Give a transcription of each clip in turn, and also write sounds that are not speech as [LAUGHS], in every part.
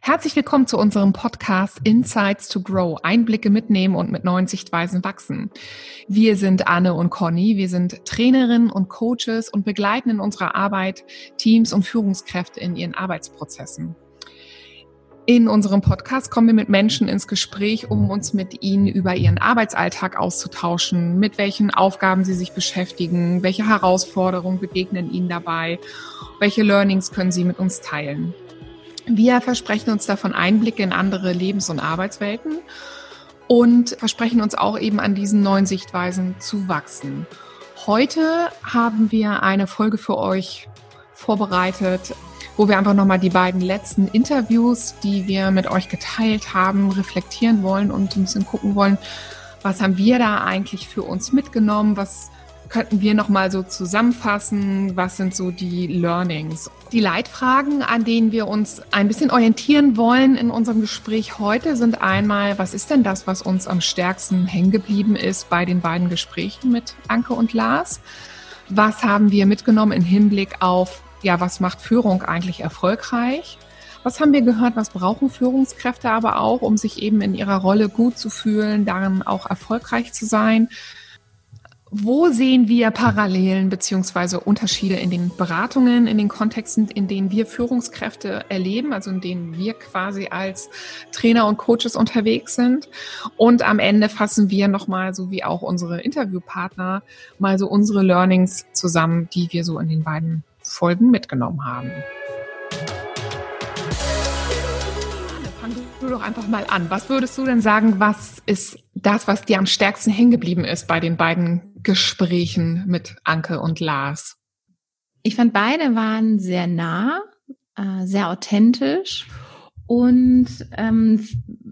Herzlich willkommen zu unserem Podcast Insights to Grow. Einblicke mitnehmen und mit neuen Sichtweisen wachsen. Wir sind Anne und Conny. Wir sind Trainerinnen und Coaches und begleiten in unserer Arbeit Teams und Führungskräfte in ihren Arbeitsprozessen. In unserem Podcast kommen wir mit Menschen ins Gespräch, um uns mit ihnen über ihren Arbeitsalltag auszutauschen, mit welchen Aufgaben sie sich beschäftigen, welche Herausforderungen begegnen ihnen dabei, welche Learnings können sie mit uns teilen. Wir versprechen uns davon Einblicke in andere Lebens- und Arbeitswelten und versprechen uns auch eben an diesen neuen Sichtweisen zu wachsen. Heute haben wir eine Folge für euch vorbereitet, wo wir einfach nochmal die beiden letzten Interviews, die wir mit euch geteilt haben, reflektieren wollen und ein bisschen gucken wollen, was haben wir da eigentlich für uns mitgenommen, was könnten wir noch mal so zusammenfassen? Was sind so die Learnings? Die Leitfragen, an denen wir uns ein bisschen orientieren wollen in unserem Gespräch heute, sind einmal, was ist denn das, was uns am stärksten hängen geblieben ist bei den beiden Gesprächen mit Anke und Lars? Was haben wir mitgenommen im Hinblick auf, ja, was macht Führung eigentlich erfolgreich? Was haben wir gehört? Was brauchen Führungskräfte aber auch, um sich eben in ihrer Rolle gut zu fühlen, darin auch erfolgreich zu sein? Wo sehen wir Parallelen beziehungsweise Unterschiede in den Beratungen, in den Kontexten, in denen wir Führungskräfte erleben, also in denen wir quasi als Trainer und Coaches unterwegs sind? Und am Ende fassen wir nochmal, so wie auch unsere Interviewpartner, mal so unsere Learnings zusammen, die wir so in den beiden Folgen mitgenommen haben. Du doch einfach mal an. Was würdest du denn sagen, was ist das, was dir am stärksten hängen geblieben ist bei den beiden Gesprächen mit Anke und Lars? Ich fand beide waren sehr nah, äh, sehr authentisch und ähm,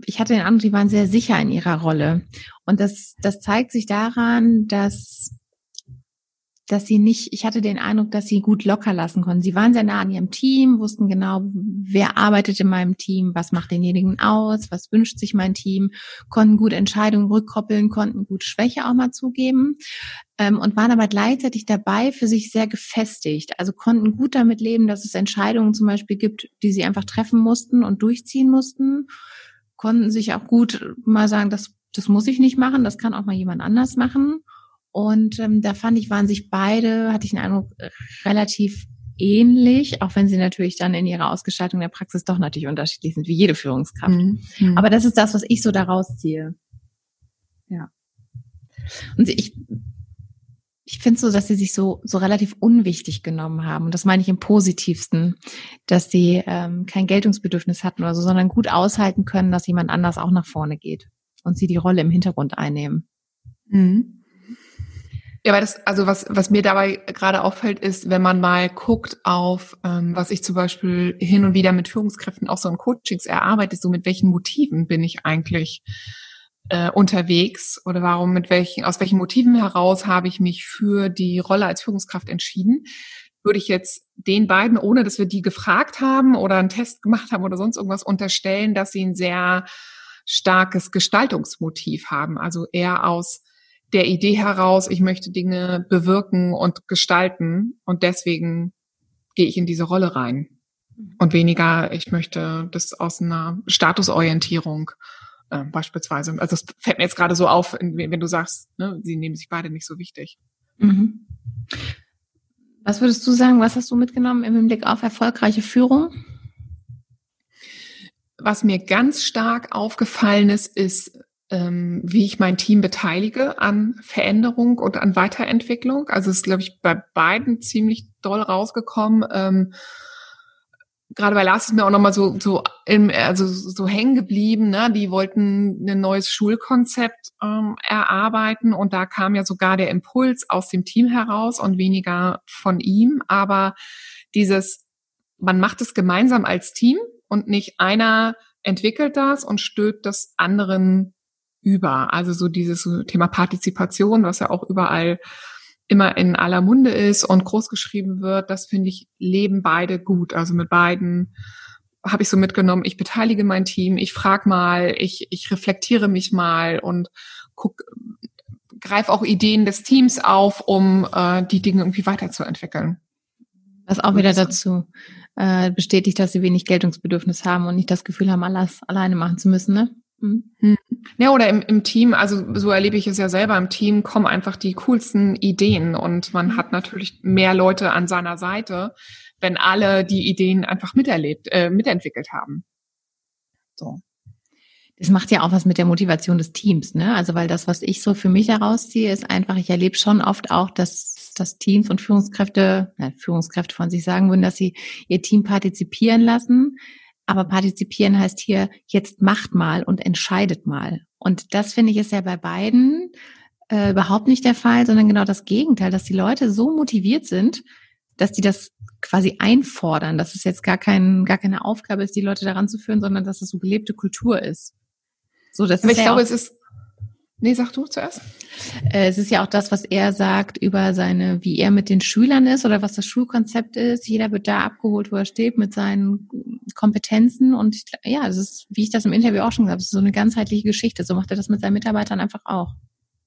ich hatte den Eindruck, die waren sehr sicher in ihrer Rolle. Und das, das zeigt sich daran, dass dass sie nicht, ich hatte den Eindruck, dass sie gut locker lassen konnten. Sie waren sehr nah an ihrem Team, wussten genau, wer arbeitet in meinem Team, was macht denjenigen aus, was wünscht sich mein Team, konnten gut Entscheidungen rückkoppeln, konnten gut Schwäche auch mal zugeben ähm, und waren aber gleichzeitig dabei für sich sehr gefestigt. Also konnten gut damit leben, dass es Entscheidungen zum Beispiel gibt, die sie einfach treffen mussten und durchziehen mussten, konnten sich auch gut mal sagen, das, das muss ich nicht machen, das kann auch mal jemand anders machen und ähm, da fand ich, waren sich beide, hatte ich den Eindruck, relativ ähnlich, auch wenn sie natürlich dann in ihrer Ausgestaltung der Praxis doch natürlich unterschiedlich sind, wie jede Führungskraft. Mhm. mhm. Aber das ist das, was ich so daraus ziehe. Ja. Und ich, ich finde so, dass sie sich so, so relativ unwichtig genommen haben. Und das meine ich im positivsten, dass sie ähm, kein Geltungsbedürfnis hatten oder so, sondern gut aushalten können, dass jemand anders auch nach vorne geht und sie die Rolle im Hintergrund einnehmen. Mhm. Ja, weil das, also was, was mir dabei gerade auffällt, ist, wenn man mal guckt auf, ähm, was ich zum Beispiel hin und wieder mit Führungskräften auch so in Coachings erarbeite, so mit welchen Motiven bin ich eigentlich äh, unterwegs oder warum, mit welchen, aus welchen Motiven heraus habe ich mich für die Rolle als Führungskraft entschieden, würde ich jetzt den beiden, ohne dass wir die gefragt haben oder einen Test gemacht haben oder sonst irgendwas unterstellen, dass sie ein sehr starkes Gestaltungsmotiv haben, also eher aus der Idee heraus, ich möchte Dinge bewirken und gestalten und deswegen gehe ich in diese Rolle rein. Und weniger, ich möchte das aus einer Statusorientierung äh, beispielsweise. Also das fällt mir jetzt gerade so auf, wenn du sagst, ne, sie nehmen sich beide nicht so wichtig. Mhm. Was würdest du sagen, was hast du mitgenommen im Blick auf erfolgreiche Führung? Was mir ganz stark aufgefallen ist, ist ähm, wie ich mein Team beteilige an Veränderung und an Weiterentwicklung. Also es ist, glaube ich, bei beiden ziemlich doll rausgekommen. Ähm, gerade bei Lars ist mir auch nochmal so, so, also so hängen geblieben, ne? Die wollten ein neues Schulkonzept ähm, erarbeiten und da kam ja sogar der Impuls aus dem Team heraus und weniger von ihm. Aber dieses, man macht es gemeinsam als Team und nicht einer entwickelt das und stülpt das anderen über. Also so dieses Thema Partizipation, was ja auch überall immer in aller Munde ist und groß geschrieben wird, das finde ich, leben beide gut. Also mit beiden habe ich so mitgenommen, ich beteilige mein Team, ich frage mal, ich, ich reflektiere mich mal und guck, greif auch Ideen des Teams auf, um äh, die Dinge irgendwie weiterzuentwickeln. Was auch wieder dazu äh, bestätigt, dass sie wenig Geltungsbedürfnis haben und nicht das Gefühl haben, alles alleine machen zu müssen, ne? Mhm. Ja, oder im, im Team, also so erlebe ich es ja selber, im Team kommen einfach die coolsten Ideen und man mhm. hat natürlich mehr Leute an seiner Seite, wenn alle die Ideen einfach miterlebt, äh, mitentwickelt haben. So. Das macht ja auch was mit der Motivation des Teams, ne? Also weil das, was ich so für mich herausziehe, ist einfach, ich erlebe schon oft auch, dass, dass Teams und Führungskräfte, äh, Führungskräfte von sich sagen würden, dass sie ihr Team partizipieren lassen. Aber partizipieren heißt hier, jetzt macht mal und entscheidet mal. Und das finde ich ist ja bei beiden äh, überhaupt nicht der Fall, sondern genau das Gegenteil, dass die Leute so motiviert sind, dass die das quasi einfordern, dass es jetzt gar, kein, gar keine Aufgabe ist, die Leute daran zu führen, sondern dass es so gelebte Kultur ist. So, das Aber ist ich ja glaube, es ist. Nee, sag du zuerst. Äh, es ist ja auch das, was er sagt über seine, wie er mit den Schülern ist oder was das Schulkonzept ist. Jeder wird da abgeholt, wo er steht, mit seinen Kompetenzen. Und ich, ja, das ist, wie ich das im Interview auch schon gesagt habe, so eine ganzheitliche Geschichte. So macht er das mit seinen Mitarbeitern einfach auch.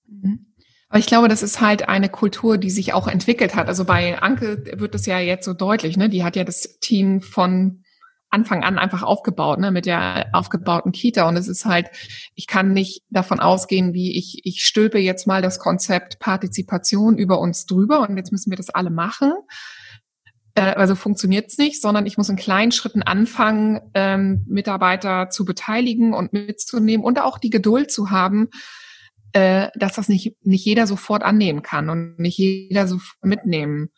Mhm. Aber ich glaube, das ist halt eine Kultur, die sich auch entwickelt hat. Also bei Anke wird das ja jetzt so deutlich, ne? Die hat ja das Team von Anfang an einfach aufgebaut, ne, mit der aufgebauten Kita. Und es ist halt, ich kann nicht davon ausgehen, wie ich, ich stülpe jetzt mal das Konzept Partizipation über uns drüber und jetzt müssen wir das alle machen. Äh, also funktioniert's nicht, sondern ich muss in kleinen Schritten anfangen, ähm, Mitarbeiter zu beteiligen und mitzunehmen und auch die Geduld zu haben, äh, dass das nicht, nicht jeder sofort annehmen kann und nicht jeder sofort mitnehmen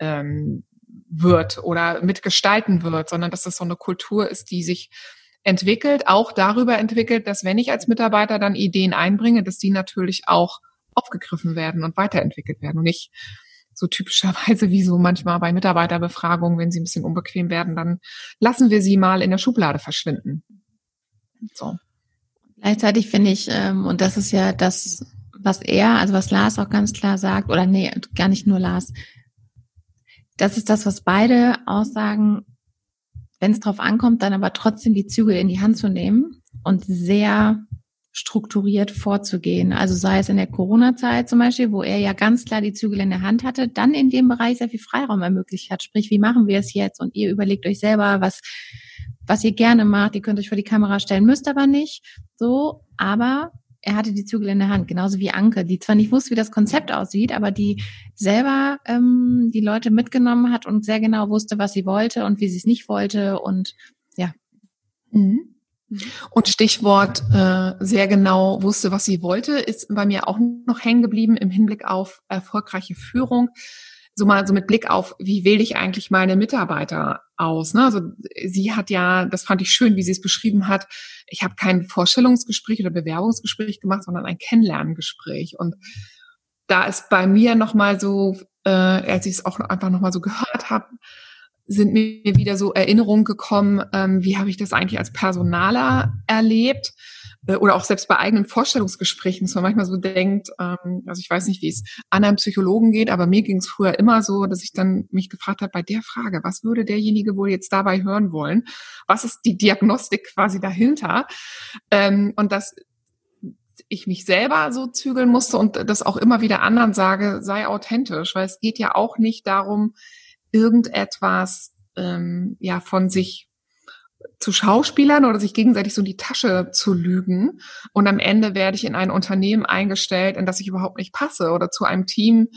ähm, wird oder mitgestalten wird, sondern dass das so eine Kultur ist, die sich entwickelt, auch darüber entwickelt, dass wenn ich als Mitarbeiter dann Ideen einbringe, dass die natürlich auch aufgegriffen werden und weiterentwickelt werden und nicht so typischerweise wie so manchmal bei Mitarbeiterbefragungen, wenn sie ein bisschen unbequem werden, dann lassen wir sie mal in der Schublade verschwinden. So. Gleichzeitig finde ich, ähm, und das ist ja das, was er, also was Lars auch ganz klar sagt, oder nee, gar nicht nur Lars, das ist das, was beide aussagen, wenn es drauf ankommt, dann aber trotzdem die Zügel in die Hand zu nehmen und sehr strukturiert vorzugehen. Also sei es in der Corona-Zeit zum Beispiel, wo er ja ganz klar die Zügel in der Hand hatte, dann in dem Bereich sehr viel Freiraum ermöglicht hat. Sprich, wie machen wir es jetzt? Und ihr überlegt euch selber, was, was ihr gerne macht. Ihr könnt euch vor die Kamera stellen, müsst aber nicht. So, aber er hatte die Zügel in der Hand, genauso wie Anke, die zwar nicht wusste, wie das Konzept aussieht, aber die selber ähm, die Leute mitgenommen hat und sehr genau wusste, was sie wollte und wie sie es nicht wollte und ja. Mhm. Und Stichwort äh, sehr genau wusste, was sie wollte, ist bei mir auch noch hängen geblieben im Hinblick auf erfolgreiche Führung so mal so mit Blick auf, wie wähle ich eigentlich meine Mitarbeiter aus? Ne? Also sie hat ja, das fand ich schön, wie sie es beschrieben hat. Ich habe kein Vorstellungsgespräch oder Bewerbungsgespräch gemacht, sondern ein Kennenlerngespräch. Und da ist bei mir noch mal so, äh, als ich es auch einfach noch mal so gehört habe, sind mir wieder so Erinnerungen gekommen, ähm, wie habe ich das eigentlich als Personaler erlebt? Äh, oder auch selbst bei eigenen Vorstellungsgesprächen, dass man manchmal so denkt, ähm, also ich weiß nicht, wie es anderen Psychologen geht, aber mir ging es früher immer so, dass ich dann mich gefragt habe, bei der Frage, was würde derjenige wohl jetzt dabei hören wollen? Was ist die Diagnostik quasi dahinter? Ähm, und dass ich mich selber so zügeln musste und das auch immer wieder anderen sage, sei authentisch, weil es geht ja auch nicht darum, irgendetwas ähm, ja von sich zu Schauspielern oder sich gegenseitig so in die Tasche zu lügen. Und am Ende werde ich in ein Unternehmen eingestellt, in das ich überhaupt nicht passe oder zu einem Team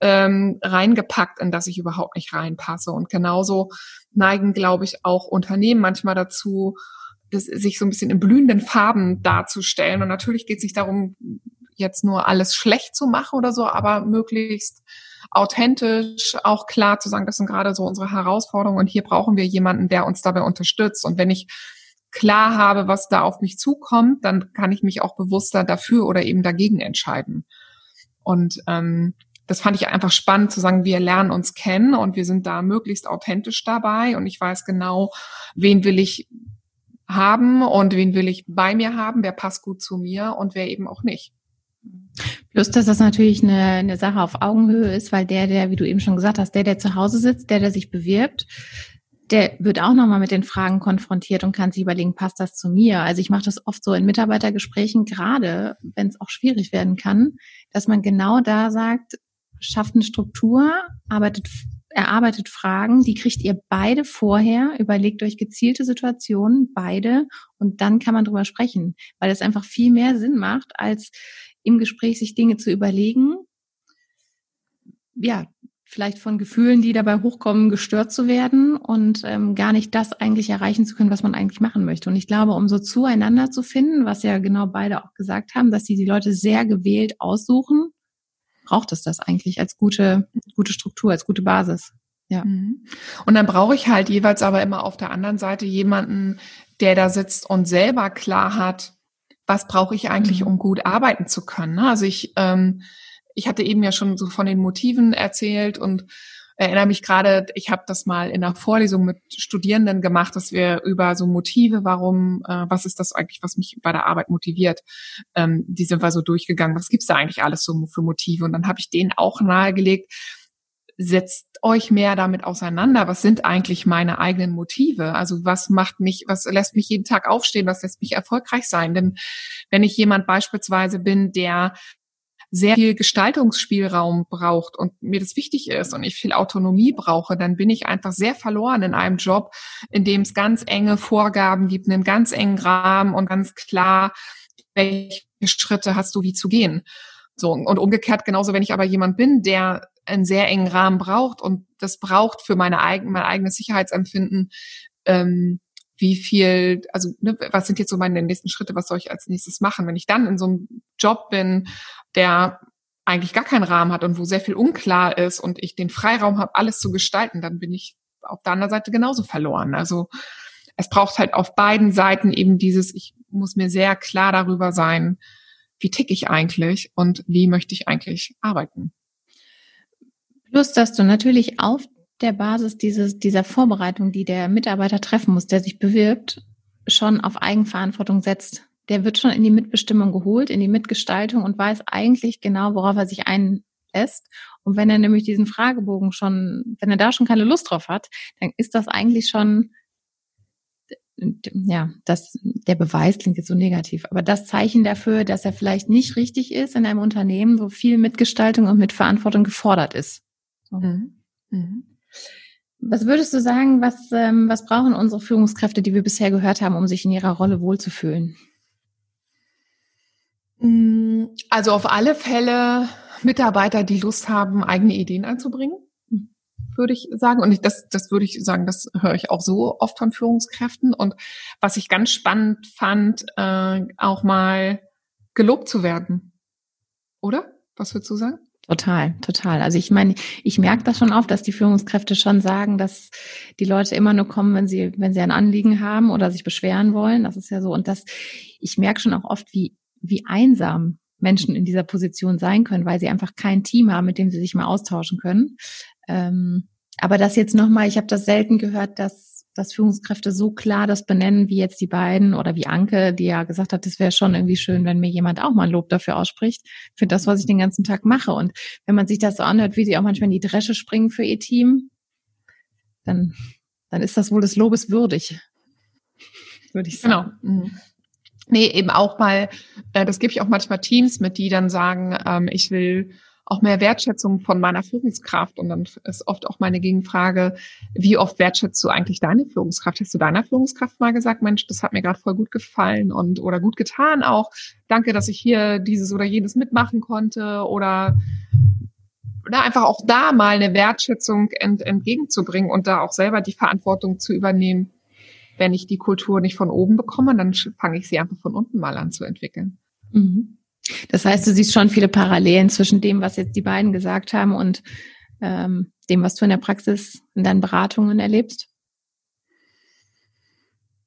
ähm, reingepackt, in das ich überhaupt nicht reinpasse. Und genauso neigen, glaube ich, auch Unternehmen manchmal dazu, das, sich so ein bisschen in blühenden Farben darzustellen. Und natürlich geht es nicht darum, jetzt nur alles schlecht zu machen oder so, aber möglichst authentisch, auch klar zu sagen, das sind gerade so unsere Herausforderungen und hier brauchen wir jemanden, der uns dabei unterstützt. Und wenn ich klar habe, was da auf mich zukommt, dann kann ich mich auch bewusster dafür oder eben dagegen entscheiden. Und ähm, das fand ich einfach spannend zu sagen, wir lernen uns kennen und wir sind da möglichst authentisch dabei und ich weiß genau, wen will ich haben und wen will ich bei mir haben, wer passt gut zu mir und wer eben auch nicht. Plus, dass das natürlich eine, eine Sache auf Augenhöhe ist, weil der, der, wie du eben schon gesagt hast, der, der zu Hause sitzt, der, der sich bewirbt, der wird auch nochmal mit den Fragen konfrontiert und kann sich überlegen, passt das zu mir? Also ich mache das oft so in Mitarbeitergesprächen, gerade wenn es auch schwierig werden kann, dass man genau da sagt, schafft eine Struktur, arbeitet erarbeitet Fragen, die kriegt ihr beide vorher, überlegt euch gezielte Situationen, beide, und dann kann man drüber sprechen, weil es einfach viel mehr Sinn macht, als im Gespräch sich Dinge zu überlegen, ja, vielleicht von Gefühlen, die dabei hochkommen, gestört zu werden und ähm, gar nicht das eigentlich erreichen zu können, was man eigentlich machen möchte. Und ich glaube, um so zueinander zu finden, was ja genau beide auch gesagt haben, dass sie die Leute sehr gewählt aussuchen, braucht es das eigentlich als gute, gute Struktur, als gute Basis. Ja. Mhm. Und dann brauche ich halt jeweils aber immer auf der anderen Seite jemanden, der da sitzt und selber klar hat, was brauche ich eigentlich, mhm. um gut arbeiten zu können. Ne? Also ich, ähm, ich hatte eben ja schon so von den Motiven erzählt und erinnere mich gerade, ich habe das mal in einer Vorlesung mit Studierenden gemacht, dass wir über so Motive, warum, äh, was ist das eigentlich, was mich bei der Arbeit motiviert, ähm, die sind wir so durchgegangen. Was gibt's da eigentlich alles so für Motive? Und dann habe ich denen auch nahegelegt, setzt euch mehr damit auseinander. Was sind eigentlich meine eigenen Motive? Also was macht mich, was lässt mich jeden Tag aufstehen? Was lässt mich erfolgreich sein? Denn wenn ich jemand beispielsweise bin, der sehr viel Gestaltungsspielraum braucht und mir das wichtig ist und ich viel Autonomie brauche, dann bin ich einfach sehr verloren in einem Job, in dem es ganz enge Vorgaben gibt, einen ganz engen Rahmen und ganz klar, welche Schritte hast du wie zu gehen. So, und umgekehrt genauso, wenn ich aber jemand bin, der einen sehr engen Rahmen braucht und das braucht für meine eigen, mein eigenes Sicherheitsempfinden, ähm, wie viel, also ne, was sind jetzt so meine nächsten Schritte, was soll ich als nächstes machen? Wenn ich dann in so einem Job bin, der eigentlich gar keinen Rahmen hat und wo sehr viel unklar ist und ich den Freiraum habe, alles zu gestalten, dann bin ich auf der anderen Seite genauso verloren. Also es braucht halt auf beiden Seiten eben dieses, ich muss mir sehr klar darüber sein, wie tick ich eigentlich und wie möchte ich eigentlich arbeiten. Plus, dass du natürlich auf der Basis dieses, dieser Vorbereitung, die der Mitarbeiter treffen muss, der sich bewirbt, schon auf Eigenverantwortung setzt. Der wird schon in die Mitbestimmung geholt, in die Mitgestaltung und weiß eigentlich genau, worauf er sich einlässt. Und wenn er nämlich diesen Fragebogen schon, wenn er da schon keine Lust drauf hat, dann ist das eigentlich schon, ja, das, der Beweis klingt jetzt so negativ, aber das Zeichen dafür, dass er vielleicht nicht richtig ist in einem Unternehmen, wo viel Mitgestaltung und Mitverantwortung gefordert ist. So. Mhm. Mhm. Was würdest du sagen, was, ähm, was brauchen unsere Führungskräfte, die wir bisher gehört haben, um sich in ihrer Rolle wohlzufühlen? Mm, also auf alle Fälle Mitarbeiter, die Lust haben, eigene Ideen einzubringen, würde ich sagen. Und ich, das, das würde ich sagen, das höre ich auch so oft von Führungskräften. Und was ich ganz spannend fand, äh, auch mal gelobt zu werden. Oder? Was würdest du sagen? Total, total. Also ich meine, ich merke das schon oft, dass die Führungskräfte schon sagen, dass die Leute immer nur kommen, wenn sie, wenn sie ein Anliegen haben oder sich beschweren wollen. Das ist ja so. Und das, ich merke schon auch oft, wie, wie einsam Menschen in dieser Position sein können, weil sie einfach kein Team haben, mit dem sie sich mal austauschen können. Ähm, aber das jetzt nochmal, ich habe das selten gehört, dass dass Führungskräfte so klar das benennen, wie jetzt die beiden oder wie Anke, die ja gesagt hat, es wäre schon irgendwie schön, wenn mir jemand auch mal ein Lob dafür ausspricht, für das, was ich den ganzen Tag mache. Und wenn man sich das so anhört, wie sie auch manchmal in die Dresche springen für ihr Team, dann, dann ist das wohl des Lobes würdig, würde ich sagen. Genau. Mhm. Nee, eben auch mal, äh, das gebe ich auch manchmal Teams mit, die dann sagen, ähm, ich will auch mehr Wertschätzung von meiner Führungskraft. Und dann ist oft auch meine Gegenfrage, wie oft wertschätzt du eigentlich deine Führungskraft? Hast du deiner Führungskraft mal gesagt, Mensch, das hat mir gerade voll gut gefallen und oder gut getan auch. Danke, dass ich hier dieses oder jenes mitmachen konnte oder oder einfach auch da mal eine Wertschätzung ent, entgegenzubringen und da auch selber die Verantwortung zu übernehmen. Wenn ich die Kultur nicht von oben bekomme, dann fange ich sie einfach von unten mal an zu entwickeln. Mhm. Das heißt, du siehst schon viele Parallelen zwischen dem, was jetzt die beiden gesagt haben und ähm, dem, was du in der Praxis in deinen Beratungen erlebst?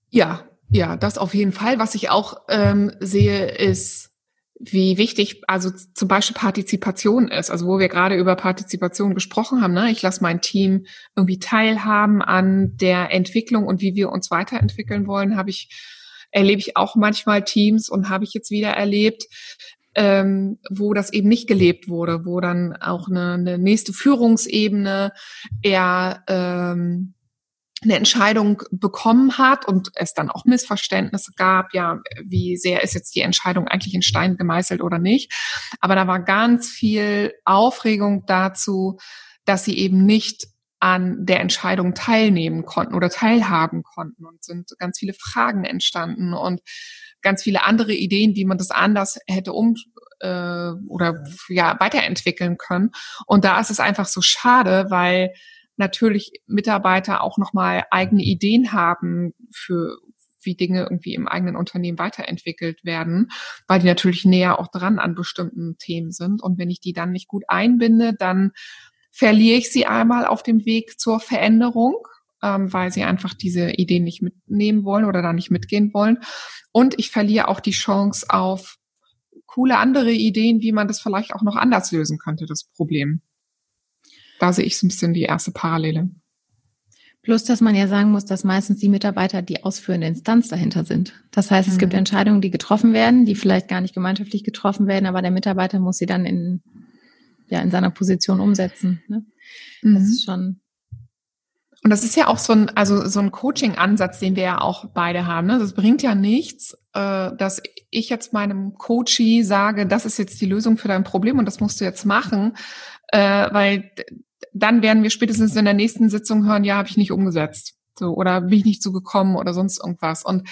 Ja, ja, das auf jeden Fall. Was ich auch ähm, sehe, ist, wie wichtig also zum Beispiel Partizipation ist. Also wo wir gerade über Partizipation gesprochen haben. Ne? Ich lasse mein Team irgendwie teilhaben an der Entwicklung und wie wir uns weiterentwickeln wollen, habe ich erlebe ich auch manchmal Teams und habe ich jetzt wieder erlebt, ähm, wo das eben nicht gelebt wurde, wo dann auch eine, eine nächste Führungsebene eher ähm, eine Entscheidung bekommen hat und es dann auch Missverständnisse gab, ja, wie sehr ist jetzt die Entscheidung eigentlich in Stein gemeißelt oder nicht. Aber da war ganz viel Aufregung dazu, dass sie eben nicht an der Entscheidung teilnehmen konnten oder teilhaben konnten und sind ganz viele Fragen entstanden und ganz viele andere Ideen, wie man das anders hätte um äh, oder ja weiterentwickeln können. Und da ist es einfach so schade, weil natürlich Mitarbeiter auch nochmal eigene Ideen haben für wie Dinge irgendwie im eigenen Unternehmen weiterentwickelt werden, weil die natürlich näher auch dran an bestimmten Themen sind. Und wenn ich die dann nicht gut einbinde, dann verliere ich sie einmal auf dem Weg zur Veränderung, ähm, weil sie einfach diese Ideen nicht mitnehmen wollen oder da nicht mitgehen wollen. Und ich verliere auch die Chance auf coole andere Ideen, wie man das vielleicht auch noch anders lösen könnte, das Problem. Da sehe ich so ein bisschen die erste Parallele. Plus, dass man ja sagen muss, dass meistens die Mitarbeiter die ausführende Instanz dahinter sind. Das heißt, es mhm. gibt Entscheidungen, die getroffen werden, die vielleicht gar nicht gemeinschaftlich getroffen werden, aber der Mitarbeiter muss sie dann in ja in seiner Position umsetzen. Ne? Mhm. Das ist schon. Und das ist ja auch so ein, also so ein Coaching-Ansatz, den wir ja auch beide haben. Ne? Das bringt ja nichts, äh, dass ich jetzt meinem Coachie sage, das ist jetzt die Lösung für dein Problem und das musst du jetzt machen, äh, weil dann werden wir spätestens in der nächsten Sitzung hören, ja, habe ich nicht umgesetzt. So, oder bin ich nicht so gekommen oder sonst irgendwas. Und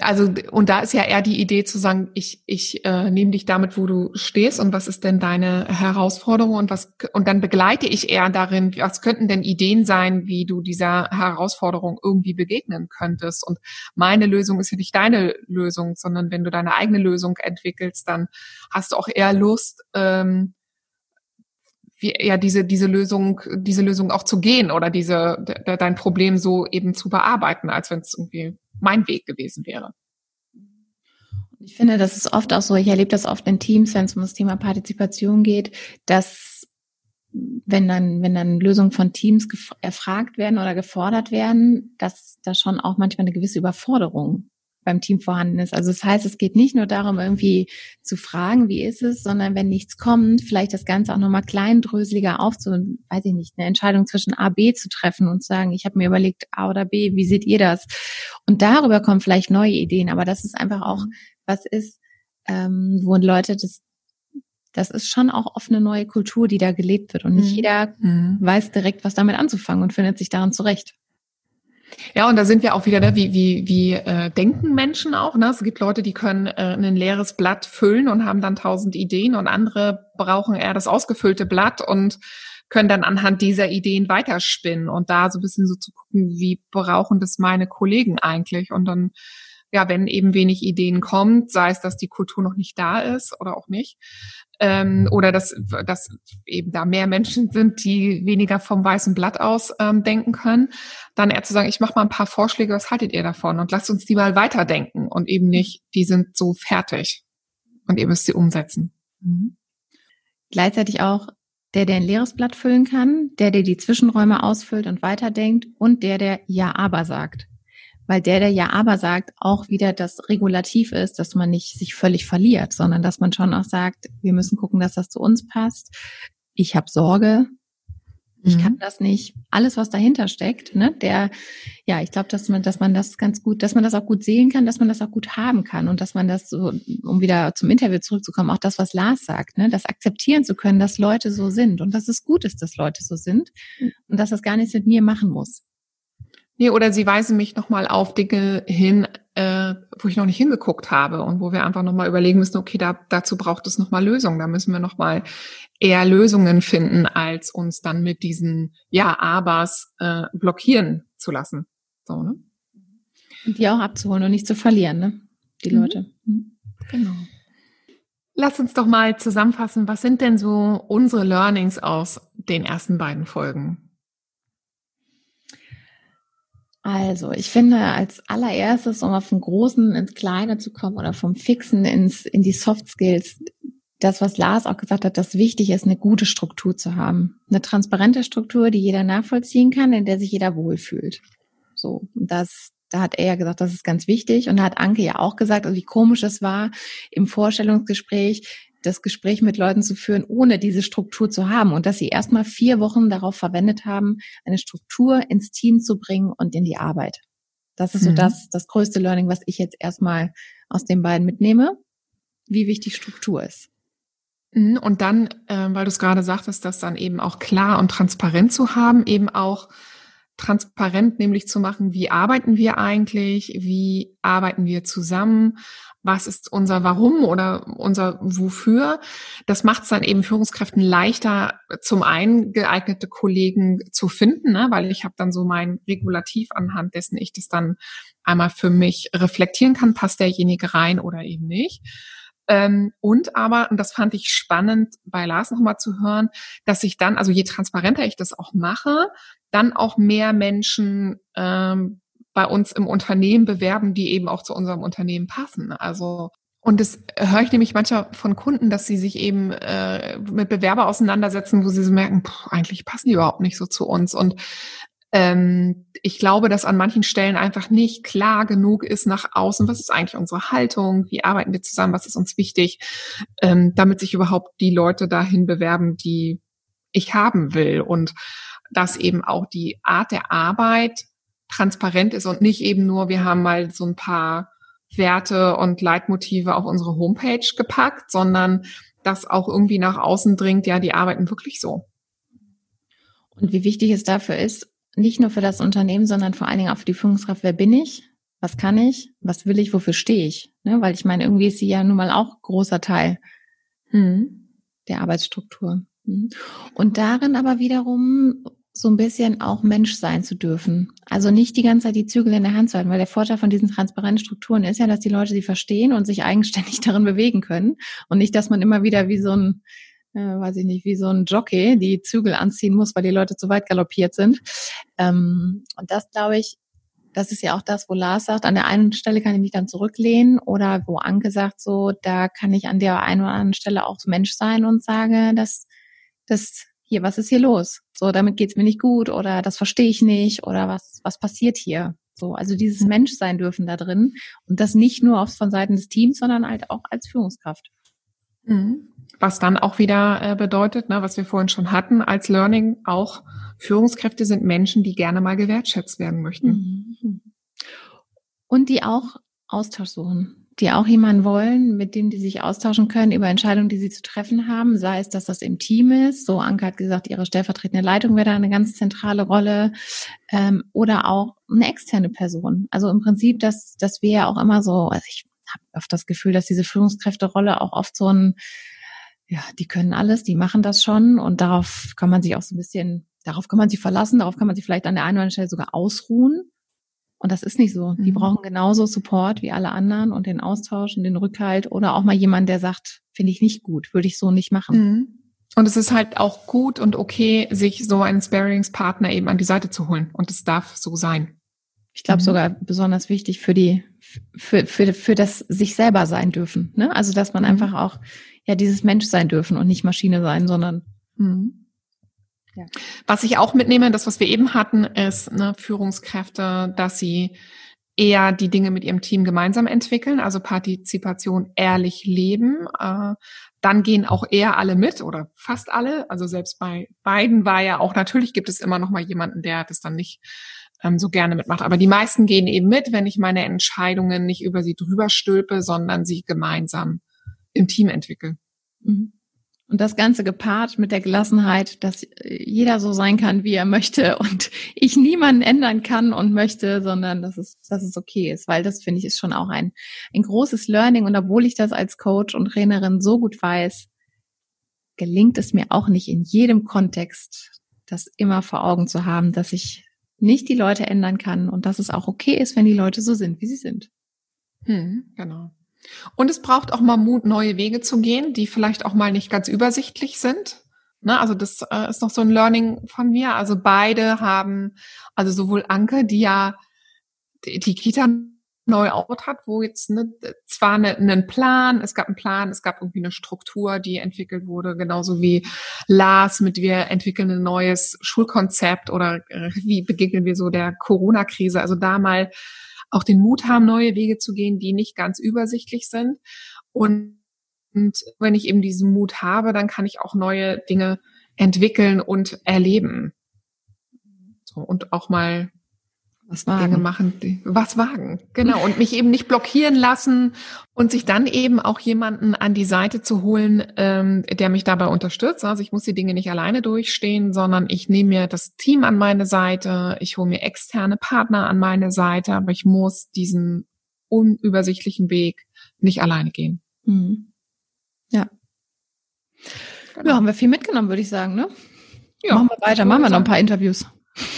also und da ist ja eher die Idee zu sagen, ich ich äh, nehme dich damit, wo du stehst und was ist denn deine Herausforderung und was und dann begleite ich eher darin, was könnten denn Ideen sein, wie du dieser Herausforderung irgendwie begegnen könntest? Und meine Lösung ist ja nicht deine Lösung, sondern wenn du deine eigene Lösung entwickelst, dann hast du auch eher Lust ähm, wie, ja diese diese Lösung diese Lösung auch zu gehen oder diese de, dein Problem so eben zu bearbeiten, als wenn es irgendwie mein Weg gewesen wäre. Ich finde, das ist oft auch so, ich erlebe das oft in Teams, wenn es um das Thema Partizipation geht, dass wenn dann, wenn dann Lösungen von Teams erfragt werden oder gefordert werden, dass da schon auch manchmal eine gewisse Überforderung beim Team vorhanden ist. Also das heißt, es geht nicht nur darum, irgendwie zu fragen, wie ist es, sondern wenn nichts kommt, vielleicht das Ganze auch nochmal kleindröseliger aufzu, weiß ich nicht, eine Entscheidung zwischen A, B zu treffen und zu sagen, ich habe mir überlegt, A oder B, wie seht ihr das? Und darüber kommen vielleicht neue Ideen, aber das ist einfach auch, was ist, ähm, wo Leute das das ist schon auch oft eine neue Kultur, die da gelebt wird. Und nicht mhm. jeder mhm. weiß direkt, was damit anzufangen und findet sich daran zurecht. Ja, und da sind wir auch wieder, ne, wie, wie, wie äh, denken Menschen auch. Ne? Es gibt Leute, die können äh, ein leeres Blatt füllen und haben dann tausend Ideen und andere brauchen eher das ausgefüllte Blatt und können dann anhand dieser Ideen weiterspinnen und da so ein bisschen so zu gucken, wie brauchen das meine Kollegen eigentlich und dann ja, wenn eben wenig Ideen kommt, sei es, dass die Kultur noch nicht da ist oder auch nicht, ähm, oder dass, dass eben da mehr Menschen sind, die weniger vom weißen Blatt aus ähm, denken können, dann eher zu sagen, ich mache mal ein paar Vorschläge, was haltet ihr davon? Und lasst uns die mal weiterdenken und eben nicht, die sind so fertig und ihr müsst sie umsetzen. Mhm. Gleichzeitig auch der, der ein leeres Blatt füllen kann, der, der die Zwischenräume ausfüllt und weiterdenkt und der, der Ja, aber sagt weil der, der ja aber sagt, auch wieder das Regulativ ist, dass man nicht sich völlig verliert, sondern dass man schon auch sagt, wir müssen gucken, dass das zu uns passt. Ich habe Sorge, ich mhm. kann das nicht. Alles, was dahinter steckt, ne, der, ja, ich glaube, dass man, dass man das ganz gut, dass man das auch gut sehen kann, dass man das auch gut haben kann und dass man das so, um wieder zum Interview zurückzukommen, auch das, was Lars sagt, ne, das akzeptieren zu können, dass Leute so sind und dass es gut ist, dass Leute so sind mhm. und dass das gar nichts mit mir machen muss. Nee, oder sie weisen mich nochmal auf Dinge hin, äh, wo ich noch nicht hingeguckt habe und wo wir einfach nochmal überlegen müssen, okay, da, dazu braucht es nochmal Lösungen. Da müssen wir nochmal eher Lösungen finden, als uns dann mit diesen Ja-Abers äh, blockieren zu lassen. So, ne? Und die auch abzuholen und nicht zu verlieren, ne? Die mhm. Leute. Mhm. Genau. Lass uns doch mal zusammenfassen, was sind denn so unsere Learnings aus den ersten beiden Folgen? Also, ich finde als allererstes, um auf vom Großen ins Kleine zu kommen oder vom Fixen ins, in die Soft Skills, das, was Lars auch gesagt hat, dass wichtig ist, eine gute Struktur zu haben. Eine transparente Struktur, die jeder nachvollziehen kann, in der sich jeder wohlfühlt. So. Das, da hat er ja gesagt, das ist ganz wichtig. Und da hat Anke ja auch gesagt, also wie komisch es war im Vorstellungsgespräch, das Gespräch mit Leuten zu führen, ohne diese Struktur zu haben und dass sie erstmal vier Wochen darauf verwendet haben, eine Struktur ins Team zu bringen und in die Arbeit. Das ist so mhm. das, das größte Learning, was ich jetzt erstmal aus den beiden mitnehme, wie wichtig Struktur ist. Mhm, und dann, äh, weil du es gerade sagtest, das dann eben auch klar und transparent zu haben, eben auch transparent nämlich zu machen, wie arbeiten wir eigentlich, wie arbeiten wir zusammen, was ist unser Warum oder unser Wofür. Das macht es dann eben Führungskräften leichter, zum einen geeignete Kollegen zu finden, ne? weil ich habe dann so mein Regulativ anhand dessen ich das dann einmal für mich reflektieren kann, passt derjenige rein oder eben nicht. Ähm, und aber, und das fand ich spannend bei Lars nochmal zu hören, dass ich dann, also je transparenter ich das auch mache, dann auch mehr Menschen ähm, bei uns im Unternehmen bewerben, die eben auch zu unserem Unternehmen passen. Also und das höre ich nämlich manchmal von Kunden, dass sie sich eben äh, mit Bewerber auseinandersetzen, wo sie so merken, pff, eigentlich passen die überhaupt nicht so zu uns. Und ähm, ich glaube, dass an manchen Stellen einfach nicht klar genug ist nach außen, was ist eigentlich unsere Haltung, wie arbeiten wir zusammen, was ist uns wichtig, ähm, damit sich überhaupt die Leute dahin bewerben, die ich haben will. Und dass eben auch die Art der Arbeit transparent ist und nicht eben nur, wir haben mal so ein paar Werte und Leitmotive auf unsere Homepage gepackt, sondern dass auch irgendwie nach außen dringt, ja, die arbeiten wirklich so. Und wie wichtig es dafür ist, nicht nur für das Unternehmen, sondern vor allen Dingen auch für die Führungskraft, wer bin ich? Was kann ich? Was will ich? Wofür stehe ich? Ne? Weil ich meine, irgendwie ist sie ja nun mal auch großer Teil hm, der Arbeitsstruktur. Hm. Und darin aber wiederum so ein bisschen auch Mensch sein zu dürfen. Also nicht die ganze Zeit die Zügel in der Hand zu halten, weil der Vorteil von diesen transparenten Strukturen ist ja, dass die Leute sie verstehen und sich eigenständig [LAUGHS] darin bewegen können und nicht, dass man immer wieder wie so ein äh, weiß ich nicht, wie so ein Jockey die Zügel anziehen muss, weil die Leute zu weit galoppiert sind. Ähm, und das glaube ich, das ist ja auch das, wo Lars sagt, an der einen Stelle kann ich mich dann zurücklehnen oder wo Anke sagt, so, da kann ich an der einen oder anderen Stelle auch Mensch sein und sage, dass, dass hier, was ist hier los? So, damit geht's mir nicht gut oder das verstehe ich nicht oder was, was passiert hier? So, also dieses Menschsein dürfen da drin und das nicht nur auf, von Seiten des Teams, sondern halt auch als Führungskraft. Mhm. Was dann auch wieder äh, bedeutet, ne, was wir vorhin schon hatten, als Learning auch Führungskräfte sind Menschen, die gerne mal gewertschätzt werden möchten. Mhm. Und die auch Austausch suchen, die auch jemanden wollen, mit dem die sich austauschen können über Entscheidungen, die sie zu treffen haben, sei es, dass das im Team ist. So, Anke hat gesagt, ihre stellvertretende Leitung wäre da eine ganz zentrale Rolle ähm, oder auch eine externe Person. Also im Prinzip, dass, dass wir ja auch immer so, also ich habe oft das Gefühl, dass diese Führungskräfterolle auch oft so ein ja, die können alles, die machen das schon und darauf kann man sich auch so ein bisschen, darauf kann man sich verlassen, darauf kann man sich vielleicht an der einen oder anderen Stelle sogar ausruhen. Und das ist nicht so. Die mhm. brauchen genauso Support wie alle anderen und den Austausch und den Rückhalt oder auch mal jemand, der sagt, finde ich nicht gut, würde ich so nicht machen. Mhm. Und es ist halt auch gut und okay, sich so einen Sparingspartner eben an die Seite zu holen. Und es darf so sein. Ich glaube mhm. sogar besonders wichtig für die, für, für, für das sich selber sein dürfen. Ne? Also, dass man mhm. einfach auch ja dieses Mensch sein dürfen und nicht Maschine sein, sondern mhm. Ja. Was ich auch mitnehme, das, was wir eben hatten, ist ne, Führungskräfte, dass sie eher die Dinge mit ihrem Team gemeinsam entwickeln, also Partizipation ehrlich leben. Äh, dann gehen auch eher alle mit oder fast alle. Also selbst bei beiden war ja auch natürlich gibt es immer noch mal jemanden, der das dann nicht ähm, so gerne mitmacht. Aber die meisten gehen eben mit, wenn ich meine Entscheidungen nicht über sie drüber stülpe, sondern sie gemeinsam im Team entwickle. Mhm. Und das Ganze gepaart mit der Gelassenheit, dass jeder so sein kann, wie er möchte [LAUGHS] und ich niemanden ändern kann und möchte, sondern dass es, dass es okay ist, weil das finde ich ist schon auch ein, ein großes Learning und obwohl ich das als Coach und Trainerin so gut weiß, gelingt es mir auch nicht in jedem Kontext, das immer vor Augen zu haben, dass ich nicht die Leute ändern kann und dass es auch okay ist, wenn die Leute so sind, wie sie sind. Hm, genau. Und es braucht auch mal Mut, neue Wege zu gehen, die vielleicht auch mal nicht ganz übersichtlich sind. Ne, also das äh, ist noch so ein Learning von mir. Also beide haben, also sowohl Anke, die ja die, die Kita neu out hat, wo jetzt ne, zwar ne, einen Plan, es gab einen Plan, es gab irgendwie eine Struktur, die entwickelt wurde, genauso wie Lars mit wir entwickeln ein neues Schulkonzept oder äh, wie begegnen wir so der Corona-Krise. Also da mal auch den Mut haben, neue Wege zu gehen, die nicht ganz übersichtlich sind. Und, und wenn ich eben diesen Mut habe, dann kann ich auch neue Dinge entwickeln und erleben. So, und auch mal was wagen. Dinge machen, was wagen. Genau. Und mich eben nicht blockieren lassen und sich dann eben auch jemanden an die Seite zu holen, ähm, der mich dabei unterstützt. Also ich muss die Dinge nicht alleine durchstehen, sondern ich nehme mir das Team an meine Seite, ich hole mir externe Partner an meine Seite, aber ich muss diesen unübersichtlichen Weg nicht alleine gehen. Mhm. Ja. Genau. Ja, haben wir viel mitgenommen, würde ich sagen, ne? Ja. Machen wir weiter, machen wir noch ein paar Interviews.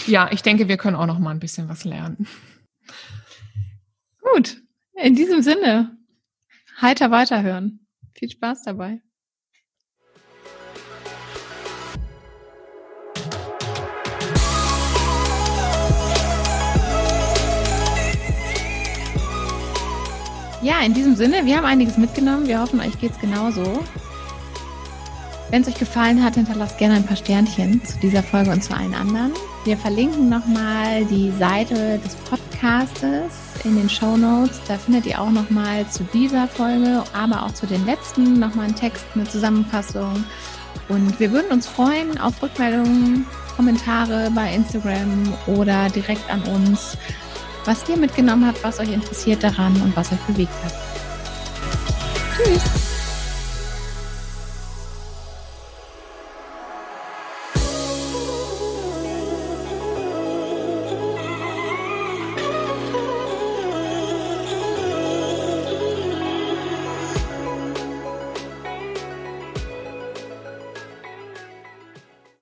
Ja, ich denke, wir können auch noch mal ein bisschen was lernen. Gut, in diesem Sinne, heiter weiterhören. Viel Spaß dabei. Ja, in diesem Sinne, wir haben einiges mitgenommen. Wir hoffen, euch geht es genauso. Wenn es euch gefallen hat, hinterlasst gerne ein paar Sternchen zu dieser Folge und zu allen anderen. Wir verlinken nochmal die Seite des Podcastes in den Show Notes. Da findet ihr auch nochmal zu dieser Folge, aber auch zu den letzten nochmal einen Text, eine Zusammenfassung. Und wir würden uns freuen auf Rückmeldungen, Kommentare bei Instagram oder direkt an uns, was ihr mitgenommen habt, was euch interessiert daran und was euch bewegt hat. Tschüss!